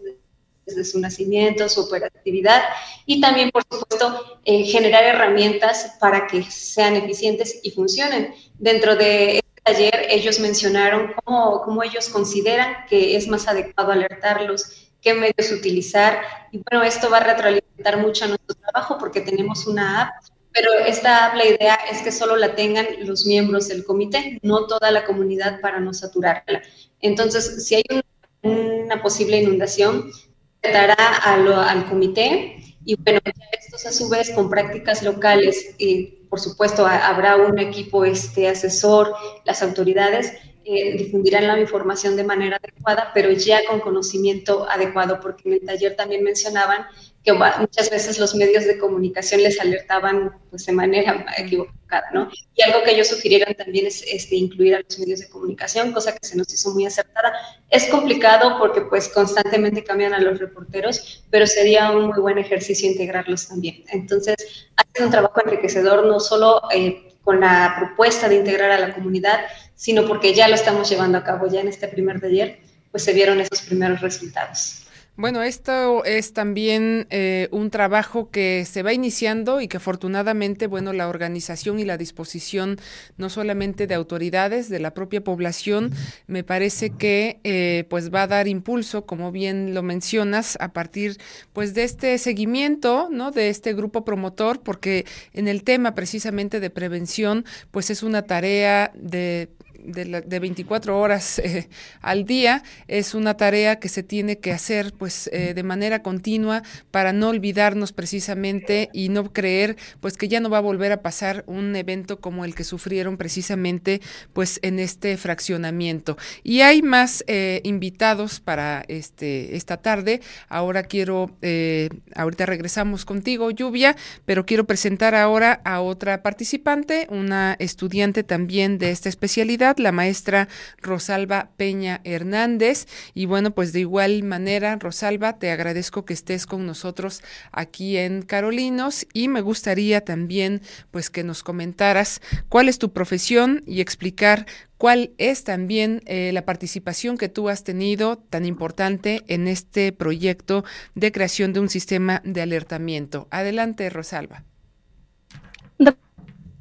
su nacimiento, su operatividad y también, por supuesto, eh, generar herramientas para que sean eficientes y funcionen. Dentro de este taller ellos mencionaron cómo, cómo ellos consideran que es más adecuado alertarlos qué medios utilizar. Y bueno, esto va a retroalimentar mucho a nuestro trabajo porque tenemos una app, pero esta app la idea es que solo la tengan los miembros del comité, no toda la comunidad para no saturarla. Entonces, si hay una, posible inundación, se dará al comité. Y bueno, estos a su vez con prácticas locales, y por supuesto habrá un equipo este, asesor, las autoridades, difundirán la información de manera adecuada, pero ya con conocimiento adecuado, porque en el taller también mencionaban muchas veces los medios de comunicación les alertaban pues, de manera [laughs] equivocada, ¿no? Y algo que ellos sugirieron también es este, incluir a los medios de comunicación, cosa que se nos hizo muy acertada. Es complicado porque pues constantemente cambian a los reporteros, pero sería un muy buen ejercicio integrarlos también. Entonces, ha sido un trabajo enriquecedor, no solo eh, con la propuesta de integrar a la comunidad, sino porque ya lo estamos llevando a cabo ya en este primer taller, pues se vieron esos primeros resultados. Bueno, esto es también eh, un trabajo que se va iniciando y que afortunadamente, bueno, la organización y la disposición no solamente de autoridades, de la propia población, me parece que eh, pues va a dar impulso, como bien lo mencionas, a partir pues de este seguimiento, ¿no? De este grupo promotor, porque en el tema precisamente de prevención, pues es una tarea de de, de 24 horas [laughs] eh, al día es una tarea que se tiene que hacer pues eh, de manera continua para no olvidarnos precisamente y no creer pues que ya no va a volver a pasar un evento como el que sufrieron precisamente pues en este fraccionamiento. Y hay más eh, invitados para este esta tarde. Ahora quiero ahorita regresamos contigo lluvia pero quiero presentar ahora a otra participante una estudiante también de esta especialidad la maestra Rosalba Peña Hernández. Y bueno, pues de igual manera, Rosalba, te agradezco que estés con nosotros aquí en Carolinos y me gustaría también pues que nos comentaras cuál es tu profesión y explicar cuál es también eh, la participación que tú has tenido tan importante en este proyecto de creación de un sistema de alertamiento. Adelante, Rosalba.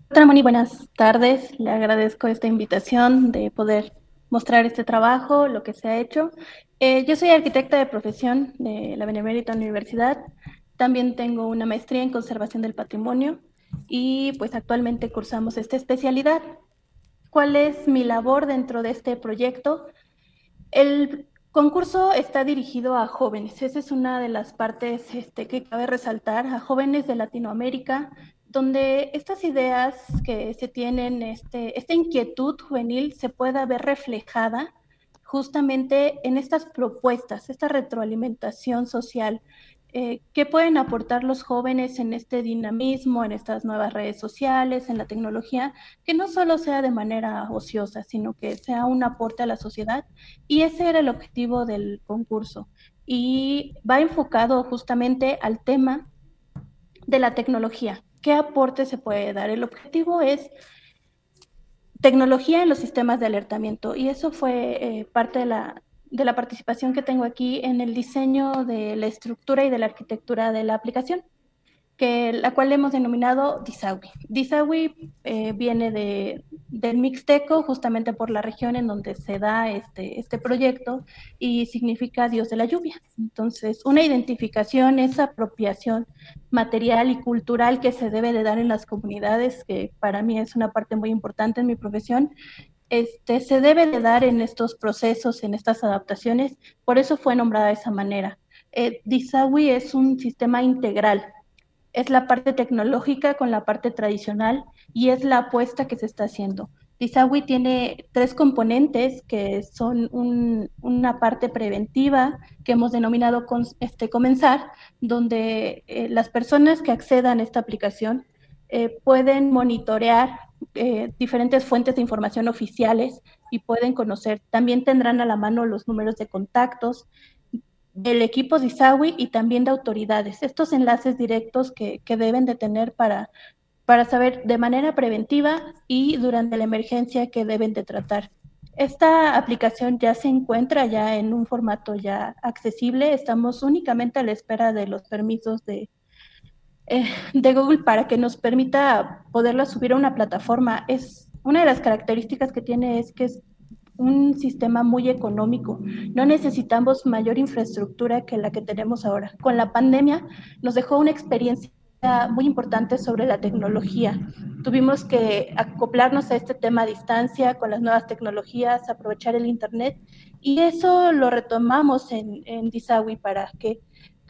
Doctora Moni, buenas tardes. Le agradezco esta invitación de poder mostrar este trabajo, lo que se ha hecho. Eh, yo soy arquitecta de profesión de la Benemérita Universidad. También tengo una maestría en conservación del patrimonio y pues actualmente cursamos esta especialidad. ¿Cuál es mi labor dentro de este proyecto? El concurso está dirigido a jóvenes. Esa es una de las partes este, que cabe resaltar, a jóvenes de Latinoamérica, donde estas ideas que se tienen, este, esta inquietud juvenil se pueda ver reflejada justamente en estas propuestas, esta retroalimentación social. Eh, ¿Qué pueden aportar los jóvenes en este dinamismo, en estas nuevas redes sociales, en la tecnología? Que no solo sea de manera ociosa, sino que sea un aporte a la sociedad. Y ese era el objetivo del concurso. Y va enfocado justamente al tema de la tecnología. ¿Qué aporte se puede dar? El objetivo es tecnología en los sistemas de alertamiento y eso fue eh, parte de la, de la participación que tengo aquí en el diseño de la estructura y de la arquitectura de la aplicación que la cual hemos denominado Disawi. Disawi eh, viene de, del Mixteco, justamente por la región en donde se da este, este proyecto, y significa Dios de la lluvia. Entonces, una identificación, esa apropiación material y cultural que se debe de dar en las comunidades, que para mí es una parte muy importante en mi profesión, este, se debe de dar en estos procesos, en estas adaptaciones, por eso fue nombrada de esa manera. Eh, Disawi es un sistema integral, es la parte tecnológica con la parte tradicional y es la apuesta que se está haciendo. Disawi tiene tres componentes que son una parte preventiva que hemos denominado con, este, comenzar, donde eh, las personas que accedan a esta aplicación eh, pueden monitorear eh, diferentes fuentes de información oficiales y pueden conocer, también tendrán a la mano los números de contactos, del equipo de ISAWI y también de autoridades. Estos enlaces directos que, deben de tener para, para saber de manera preventiva y durante la emergencia que deben de tratar. Esta aplicación ya se encuentra ya en un formato ya accesible. Estamos únicamente a la espera de los permisos de, eh, de Google para que nos permita poderla subir a una plataforma. Es una de las características que tiene es que es un sistema muy económico. No necesitamos mayor infraestructura que la que tenemos ahora. Con la pandemia nos dejó una experiencia muy importante sobre la tecnología. Tuvimos que acoplarnos a este tema a distancia con las nuevas tecnologías, aprovechar el Internet y eso lo retomamos en, en Disawi para que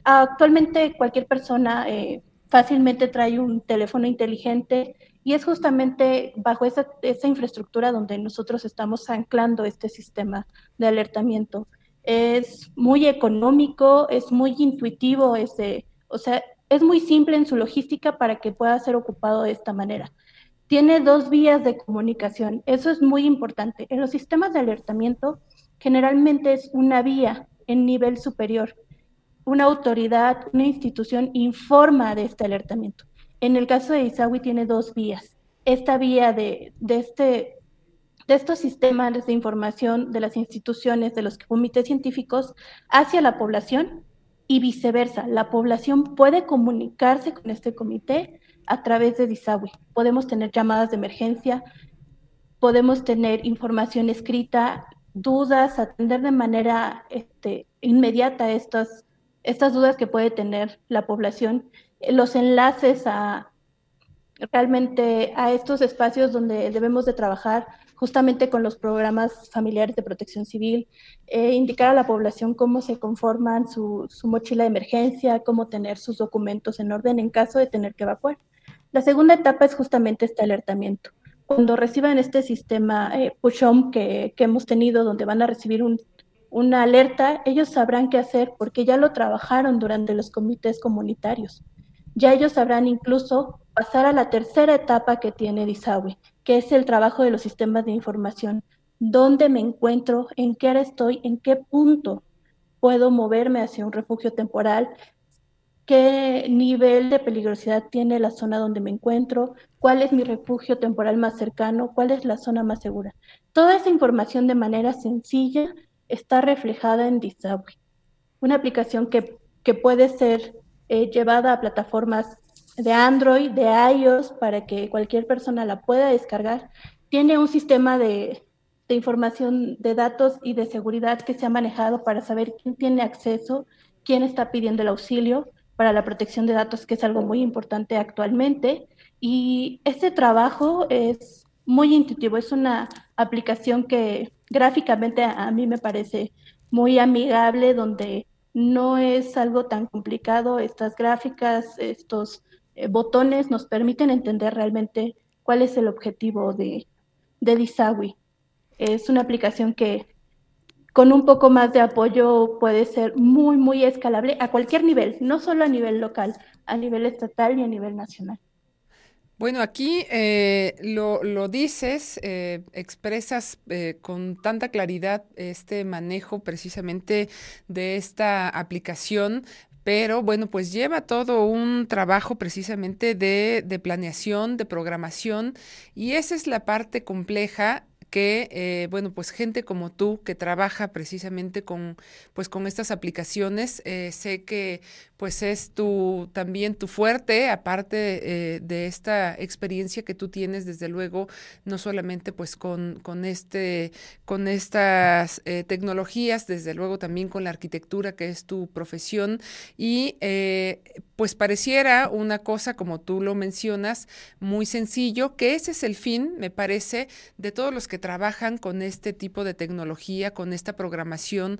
actualmente cualquier persona eh, fácilmente trae un teléfono inteligente y es justamente bajo esa, esa, infraestructura donde nosotros estamos anclando este sistema de alertamiento. Es muy económico, es muy intuitivo, o sea, es muy simple en su logística para que pueda ser ocupado de esta manera. Tiene dos vías de comunicación, eso es muy importante. En los sistemas de alertamiento generalmente es una vía en nivel superior. Una autoridad, una institución informa de este alertamiento. En el caso de Isawi tiene dos vías. Esta vía de, este, de estos sistemas de información de las instituciones, de los comités científicos, hacia la población y viceversa. La población puede comunicarse con este comité a través de Disawi. Podemos tener llamadas de emergencia, podemos tener información escrita, dudas, atender de manera este, inmediata estas, estas dudas que puede tener la población los enlaces a realmente a estos espacios donde debemos de trabajar justamente con los programas familiares de protección civil, eh, indicar a la población cómo se conforman su, mochila de emergencia, cómo tener sus documentos en orden en caso de tener que evacuar. La segunda etapa es justamente este alertamiento. Cuando reciban este sistema eh, push-home que, hemos tenido, donde van a recibir un, una alerta, ellos sabrán qué hacer porque ya lo trabajaron durante los comités comunitarios ya ellos sabrán incluso pasar a la tercera etapa que tiene Disawi, que es el trabajo de los sistemas de información. ¿Dónde me encuentro? ¿En qué área estoy? ¿En qué punto puedo moverme hacia un refugio temporal? ¿Qué nivel de peligrosidad tiene la zona donde me encuentro? ¿Cuál es mi refugio temporal más cercano? ¿Cuál es la zona más segura? Toda esa información de manera sencilla está reflejada en Disawi, una aplicación que, que puede ser eh, llevada a plataformas de Android, de iOS, para que cualquier persona la pueda descargar. Tiene un sistema de, de información de datos y de seguridad que se ha manejado para saber quién tiene acceso, quién está pidiendo el auxilio para la protección de datos, que es algo muy importante actualmente. Y este trabajo es muy intuitivo. Es una aplicación que gráficamente a, mí me parece muy amigable, donde no es algo tan complicado. Estas gráficas, estos eh, botones nos permiten entender realmente cuál es el objetivo de, de Disawi. Es una aplicación que con un poco más de apoyo puede ser muy, muy escalable a cualquier nivel, no solo a nivel local, a nivel estatal y a nivel nacional. Bueno, aquí eh, lo, dices, eh, expresas eh, con tanta claridad este manejo precisamente de esta aplicación, pero bueno, pues lleva todo un trabajo precisamente de, de, planeación, de programación, y esa es la parte compleja que, eh, bueno, pues gente como tú que trabaja precisamente con, pues con estas aplicaciones, eh, sé que pues es tu, también tu fuerte, aparte eh, de esta experiencia que tú tienes, desde luego, no solamente pues con, con, este, con estas tecnologías, desde luego también con la arquitectura que es tu profesión. Y pues pareciera una cosa, como tú lo mencionas, muy sencillo, que ese es el fin, me parece, de todos los que trabajan con este tipo de tecnología, con esta programación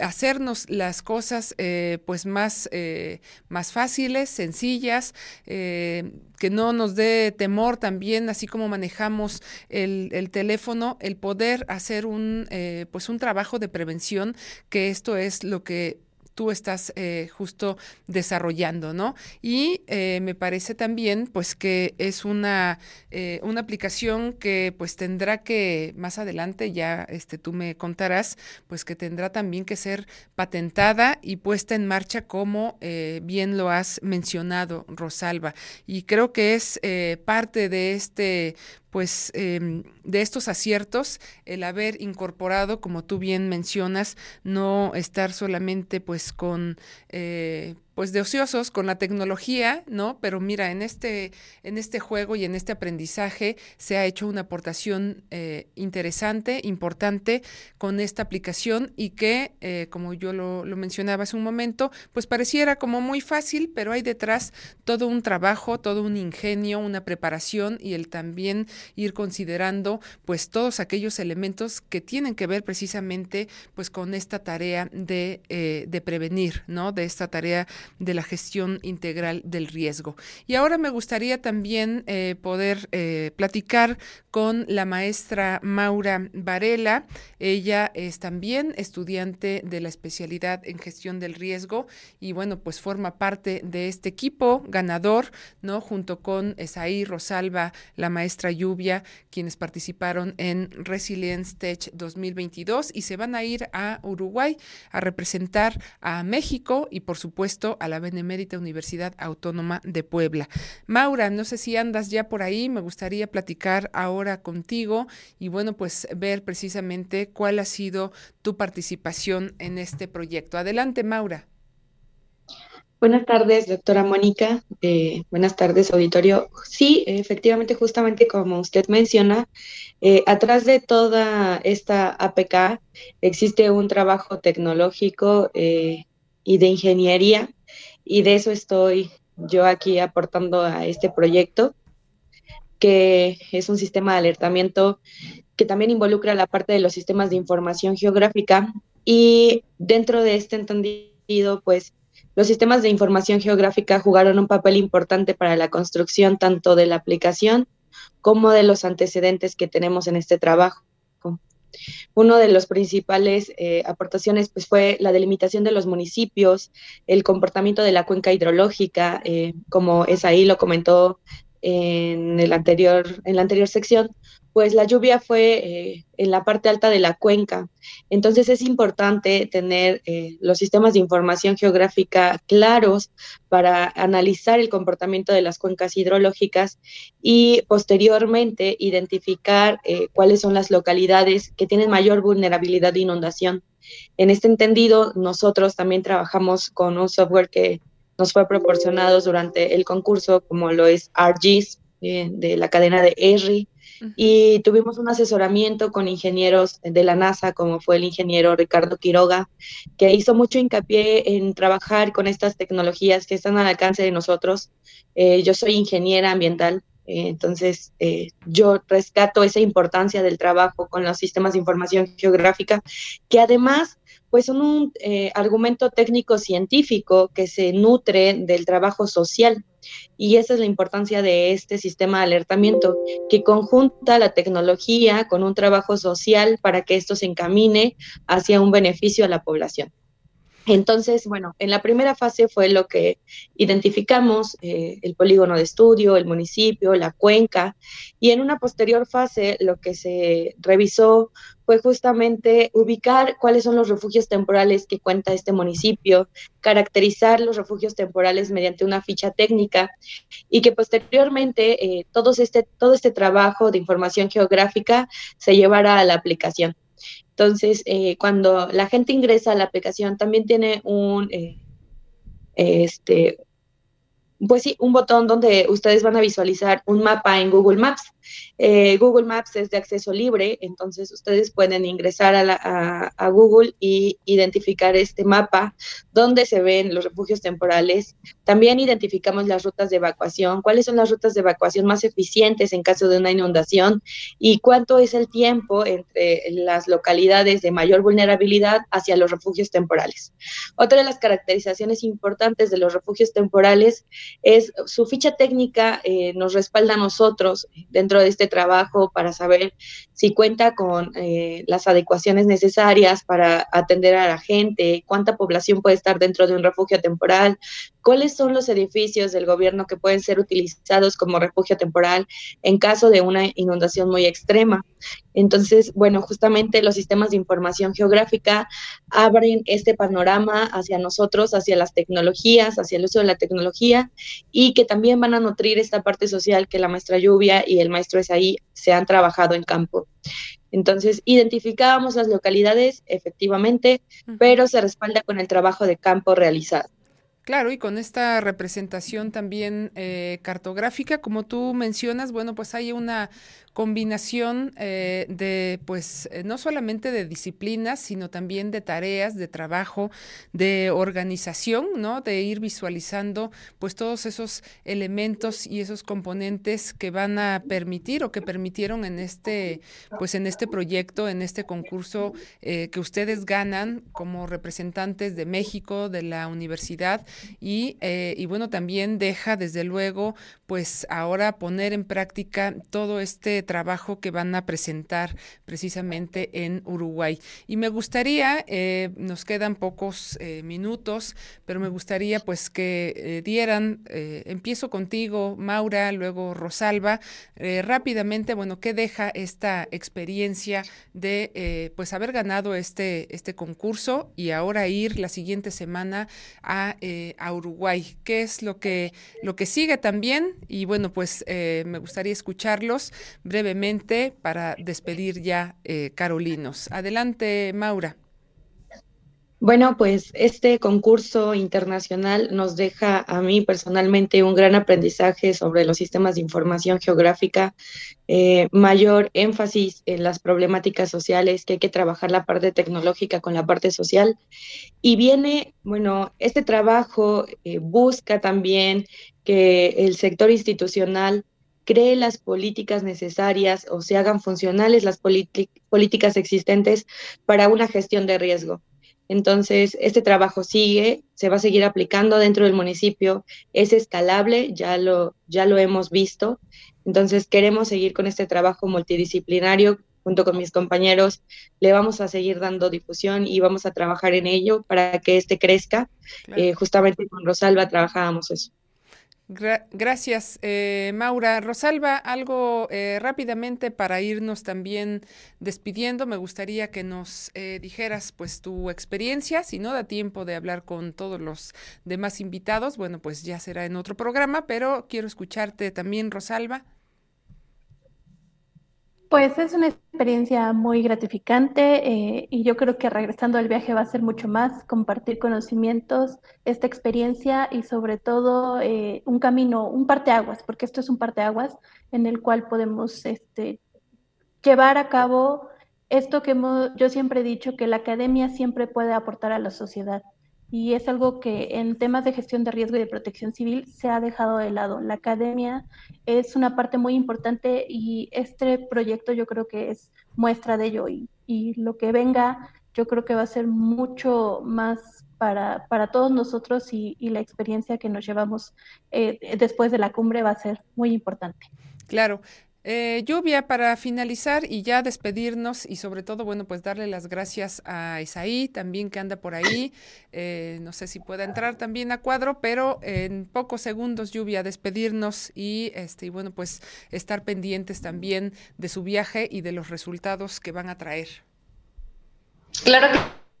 hacernos las cosas eh, pues más, eh, más fáciles, sencillas, eh, que no nos dé temor también, así como manejamos el, el teléfono, el poder hacer un, pues un trabajo de prevención, que esto es lo que tú estás eh, justo desarrollando, ¿no? Y eh, me parece también, pues, que es una, eh, una aplicación que, pues, tendrá que, más adelante, ya este, tú me contarás, pues, que tendrá también que ser patentada y puesta en marcha, como bien lo has mencionado, Rosalba. Y creo que es parte de este, pues em, de estos aciertos el haber incorporado como tú bien mencionas no estar solamente pues con eh, pues de ociosos con la tecnología, ¿no? Pero mira, en este, en este juego y en este aprendizaje se ha hecho una aportación eh, interesante, importante con esta aplicación y que, eh, como yo lo, mencionaba hace un momento, pues pareciera como muy fácil, pero hay detrás todo un trabajo, todo un ingenio, una preparación y el también ir considerando pues todos aquellos elementos que tienen que ver precisamente pues con esta tarea de, eh, de prevenir, ¿no? De esta tarea de la gestión integral del riesgo. Y ahora me gustaría también eh, poder eh, platicar con la maestra Maura Varela. Ella es también estudiante de la especialidad en gestión del riesgo y bueno, pues forma parte de este equipo ganador, ¿no? Junto con Esaí Rosalba, la maestra Lluvia, quienes participaron en Resilience Tech 2022 y se van a ir a Uruguay a representar a México y por supuesto a la Benemérita Universidad Autónoma de Puebla. Maura, no sé si andas ya por ahí, me gustaría platicar ahora contigo y bueno, pues ver precisamente cuál ha sido tu participación en este proyecto. Adelante, Maura. Buenas tardes, doctora Mónica. Eh, buenas tardes, auditorio. Sí, efectivamente, justamente como usted menciona, eh, atrás de toda esta APK existe un trabajo tecnológico eh, y de ingeniería y de eso estoy yo aquí aportando a este proyecto, que es un sistema de alertamiento que también involucra la parte de los sistemas de información geográfica y dentro de este entendido, pues los sistemas de información geográfica jugaron un papel importante para la construcción tanto de la aplicación como de los antecedentes que tenemos en este trabajo. Uno de los principales eh, aportaciones pues, fue la delimitación de los municipios, el comportamiento de la cuenca hidrológica, eh, como es ahí lo comentó en, el anterior, en la anterior sección, pues la lluvia fue eh, en la parte alta de la cuenca. Entonces es importante tener eh, los sistemas de información geográfica claros para analizar el comportamiento de las cuencas hidrológicas y posteriormente identificar eh, cuáles son las localidades que tienen mayor vulnerabilidad de inundación. En este entendido, nosotros también trabajamos con un software que nos fue proporcionado durante el concurso, como lo es ArcGIS, de la cadena de ERRI, y tuvimos un asesoramiento con ingenieros de la NASA, como fue el ingeniero Ricardo Quiroga, que hizo mucho hincapié en trabajar con estas tecnologías que están al alcance de nosotros. Eh, yo soy ingeniera ambiental, Eh, entonces, eh, yo rescato esa importancia del trabajo con los sistemas de información geográfica, que además pues son un argumento técnico científico que se nutre del trabajo social. Y esa es la importancia de este sistema de alertamiento, que conjunta la tecnología con un trabajo social para que esto se encamine hacia un beneficio a la población. Entonces, bueno, en la primera fase fue lo que identificamos, eh, el polígono de estudio, el municipio, la cuenca, y en una posterior fase lo que se revisó fue justamente ubicar cuáles son los refugios temporales que cuenta este municipio, caracterizar los refugios temporales mediante una ficha técnica y que posteriormente eh, todo, este, todo este trabajo de información geográfica se llevara a la aplicación. Entonces, eh, cuando la gente ingresa a la aplicación, también tiene un, eh, este, pues sí, un botón donde ustedes van a visualizar un mapa en Google Maps. Eh, Google Maps es de acceso libre, entonces ustedes pueden ingresar a, Google y identificar este mapa donde se ven los refugios temporales. También identificamos las rutas de evacuación, cuáles son las rutas de evacuación más eficientes en caso de una inundación y cuánto es el tiempo entre las localidades de mayor vulnerabilidad hacia los refugios temporales. Otra de las caracterizaciones importantes de los refugios temporales es su ficha técnica eh, nos respalda a nosotros dentro de este trabajo para saber si cuenta con eh, las adecuaciones necesarias para atender a la gente, cuánta población puede estar dentro de un refugio temporal, cuáles son los edificios del gobierno que pueden ser utilizados como refugio temporal en caso de una inundación muy extrema. Entonces, bueno, justamente los sistemas de información geográfica abren este panorama hacia nosotros, hacia las tecnologías, hacia el uso de la tecnología y que también van a nutrir esta parte social que la maestra Lluvia y el maestro Esaí se han trabajado en campo. Entonces, identificábamos las localidades, efectivamente, pero se respalda con el trabajo de campo realizado. Claro, y con esta representación también eh, cartográfica, como tú mencionas, bueno, pues hay una combinación eh, de, pues, eh, no solamente de disciplinas, sino también de tareas, de trabajo, de organización, ¿no? De ir visualizando, pues, todos esos elementos y esos componentes que van a permitir o que permitieron en este, pues, en este proyecto, en este concurso eh, que ustedes ganan como representantes de México, de la universidad y, y bueno, también deja, desde luego, pues, ahora poner en práctica todo este trabajo que van a presentar precisamente en Uruguay. Y me gustaría, eh, nos quedan pocos eh, minutos, pero me gustaría pues que eh, dieran, empiezo contigo, Maura, luego Rosalba, rápidamente, bueno, ¿qué deja esta experiencia de pues haber ganado este, este concurso y ahora ir la siguiente semana a, a Uruguay? ¿Qué es lo que, lo que sigue también? Y bueno, pues me gustaría escucharlos brevemente para despedir ya eh, Carolinos. Adelante, Maura. Bueno, pues este concurso internacional nos deja a mí personalmente un gran aprendizaje sobre los sistemas de información geográfica, eh, mayor énfasis en las problemáticas sociales, que hay que trabajar la parte tecnológica con la parte social. Y viene, bueno, este trabajo eh, busca también que el sector institucional cree las políticas necesarias o se hagan funcionales las políticas existentes para una gestión de riesgo. Entonces, este trabajo sigue, se va a seguir aplicando dentro del municipio, es escalable, ya lo, ya lo hemos visto. Entonces, queremos seguir con este trabajo multidisciplinario junto con mis compañeros. Le vamos a seguir dando difusión y vamos a trabajar en ello para que este crezca. Eh, justamente con Rosalba trabajábamos eso gracias, eh, Maura. Rosalba, algo eh, rápidamente para irnos también despidiendo. Me gustaría que nos eh, dijeras pues tu experiencia. Si no da tiempo de hablar con todos los demás invitados, bueno, pues ya será en otro programa, pero quiero escucharte también, Rosalba. Pues es una experiencia muy gratificante eh, y yo creo que regresando al viaje va a ser mucho más compartir conocimientos, esta experiencia y sobre todo eh, un camino, un parteaguas, porque esto es un parteaguas en el cual podemos este, llevar a cabo esto que yo siempre he dicho, que la academia siempre puede aportar a la sociedad. Y es algo que en temas de gestión de riesgo y de protección civil se ha dejado de lado. La academia es una parte muy importante y este proyecto yo creo que es muestra de ello y, y lo que venga yo creo que va a ser mucho más para, para todos nosotros y, y, la experiencia que nos llevamos eh, después de la cumbre va a ser muy importante. Claro, eh, lluvia para finalizar y ya despedirnos y sobre todo, bueno, pues darle las gracias a Isaí también que anda por ahí. Eh, no sé si pueda entrar también a cuadro, pero en pocos segundos, lluvia, despedirnos y, este, y bueno, pues estar pendientes también de su viaje y de los resultados que van a traer. Claro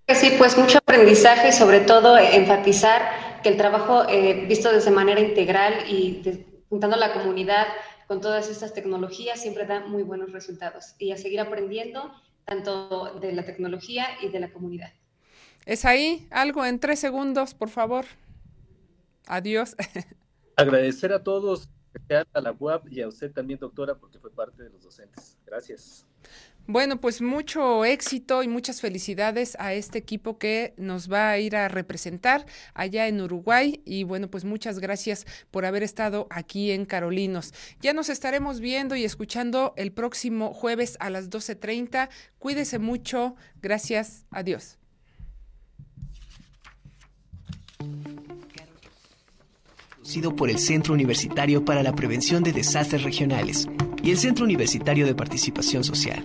que sí, pues mucho aprendizaje y sobre todo enfatizar que el trabajo eh, visto de manera integral y juntando a la comunidad con todas estas tecnologías siempre da muy buenos resultados y a seguir aprendiendo tanto de la tecnología y de la comunidad. Es ahí algo en tres segundos, por favor. Adiós. [laughs] Agradecer a todos, a la UAP y a usted también, doctora, porque fue parte de los docentes. Gracias. Bueno, pues mucho éxito y muchas felicidades a este equipo que nos va a ir a representar allá en Uruguay y bueno, pues muchas gracias por haber estado aquí en Carolinos. Ya nos estaremos viendo y escuchando el próximo jueves a las 12.30. Cuídese mucho. Gracias. Adiós. Sido por el Centro Universitario para la Prevención de Desastres Regionales y el Centro Universitario de Participación Social.